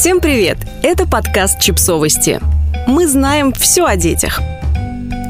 Всем привет! Это подкаст «Чипсовости». Мы знаем все о детях.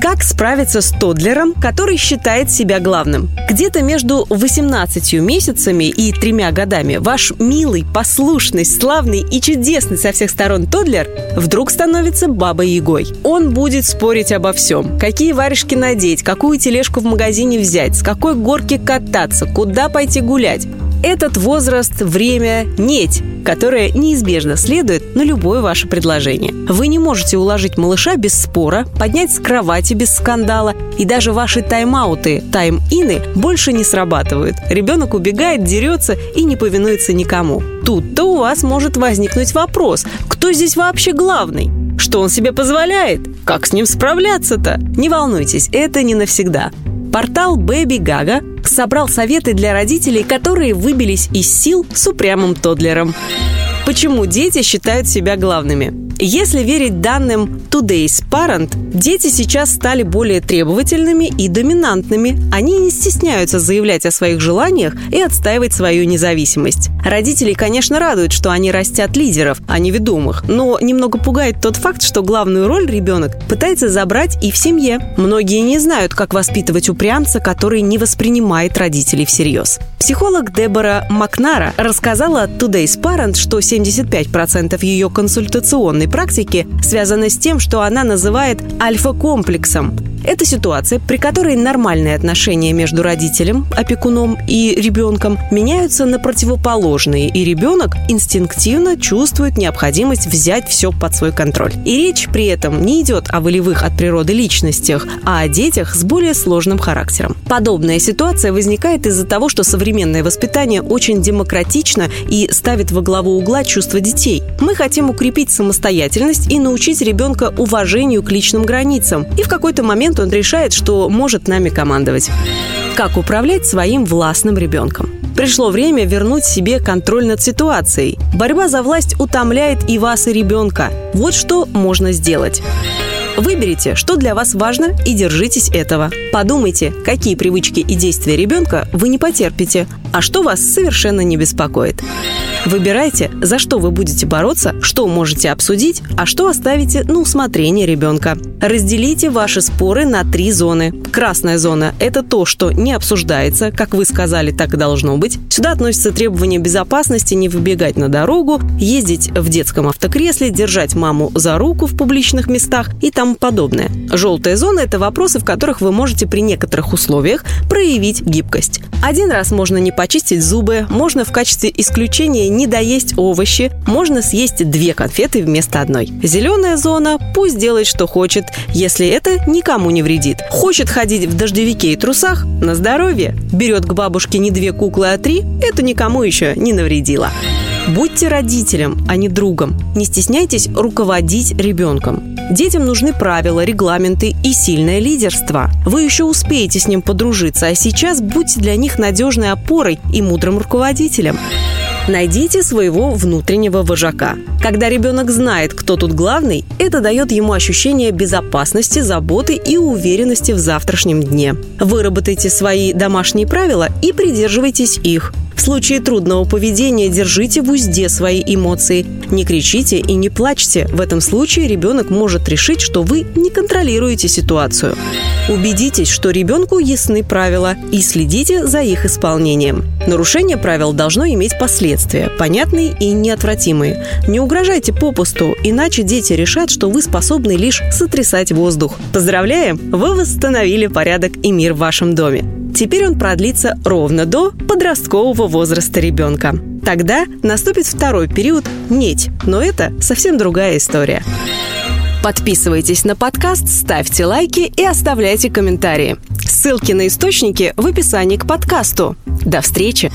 Как справиться с тодлером, который считает себя главным? Где-то между 18 месяцами и тремя годами ваш милый, послушный, славный и чудесный со всех сторон тодлер вдруг становится бабой-ягой. Он будет спорить обо всем. Какие варежки надеть, какую тележку в магазине взять, с какой горки кататься, куда пойти гулять. Этот возраст, время, неть, которая неизбежно следует на любое ваше предложение. Вы не можете уложить малыша без спора, поднять с кровати без скандала, и даже ваши тайм-ауты, тайм-ины больше не срабатывают. Ребенок убегает, дерется и не повинуется никому. Тут-то у вас может возникнуть вопрос, кто здесь вообще главный? Что он себе позволяет? Как с ним справляться-то? Не волнуйтесь, это не навсегда. Портал Baby Gaga собрал советы для родителей, которые выбились из сил с упрямым тодлером. Почему дети считают себя главными? Если верить данным Today's Parent, дети сейчас стали более требовательными и доминантными. Они не стесняются заявлять о своих желаниях и отстаивать свою независимость. Родителей, конечно, радует, что они растят лидеров, а не ведомых. Но немного пугает тот факт, что главную роль ребенок пытается забрать и в семье. Многие не знают, как воспитывать упрямца, который не воспринимает родителей всерьез. Психолог Дебора Макнара рассказала Today's Parent, что 75% ее консультационной практики связана с тем, что она называет альфа-комплексом. Это ситуация, при которой нормальные отношения между родителем, опекуном и ребенком меняются на противоположные, и ребенок инстинктивно чувствует необходимость взять все под свой контроль. И речь при этом не идет о волевых от природы личностях, а о детях с более сложным характером. Подобная ситуация возникает из-за того, что современное воспитание очень демократично и ставит во главу угла чувства детей. Мы хотим укрепить самостоятельность и научить ребенка уважению к личным границам. И в какой-то момент момент он решает, что может нами командовать. Как управлять своим властным ребенком? Пришло время вернуть себе контроль над ситуацией. Борьба за власть утомляет и вас, и ребенка. Вот что можно сделать. Выберите, что для вас важно, и держитесь этого. Подумайте, какие привычки и действия ребенка вы не потерпите, а что вас совершенно не беспокоит. Выбирайте, за что вы будете бороться, что можете обсудить, а что оставите на усмотрение ребенка. Разделите ваши споры на три зоны. Красная зона – это то, что не обсуждается, как вы сказали, так и должно быть. Сюда относятся требования безопасности, не выбегать на дорогу, ездить в детском автокресле, держать маму за руку в публичных местах и тому подобное. Желтая зона – это вопросы, в которых вы можете при некоторых условиях проявить гибкость. Один раз можно не почистить зубы, можно в качестве исключения не доесть овощи, можно съесть две конфеты вместо одной. Зеленая зона – пусть делает, что хочет, если это никому не вредит. Хочет ходить в дождевике и трусах – на здоровье. Берет к бабушке не две куклы, а три – это никому еще не навредило. Будьте родителем, а не другом. Не стесняйтесь руководить ребенком. Детям нужны правила, регламенты и сильное лидерство. Вы еще успеете с ним подружиться, а сейчас будьте для них надежной опорой и мудрым руководителем. Найдите своего внутреннего вожака. Когда ребенок знает, кто тут главный, это дает ему ощущение безопасности, заботы и уверенности в завтрашнем дне. Выработайте свои домашние правила и придерживайтесь их. В случае трудного поведения держите в узде свои эмоции. Не кричите и не плачьте. В этом случае ребенок может решить, что вы не контролируете ситуацию. Убедитесь, что ребенку ясны правила и следите за их исполнением. Нарушение правил должно иметь последствия, понятные и неотвратимые. Не угрожайте попусту, иначе дети решат, что вы способны лишь сотрясать воздух. Поздравляем! Вы восстановили порядок и мир в вашем доме. Теперь он продлится ровно до подросткового возраста ребенка. Тогда наступит второй период «неть», но это совсем другая история. Подписывайтесь на подкаст, ставьте лайки и оставляйте комментарии. Ссылки на источники в описании к подкасту. До встречи!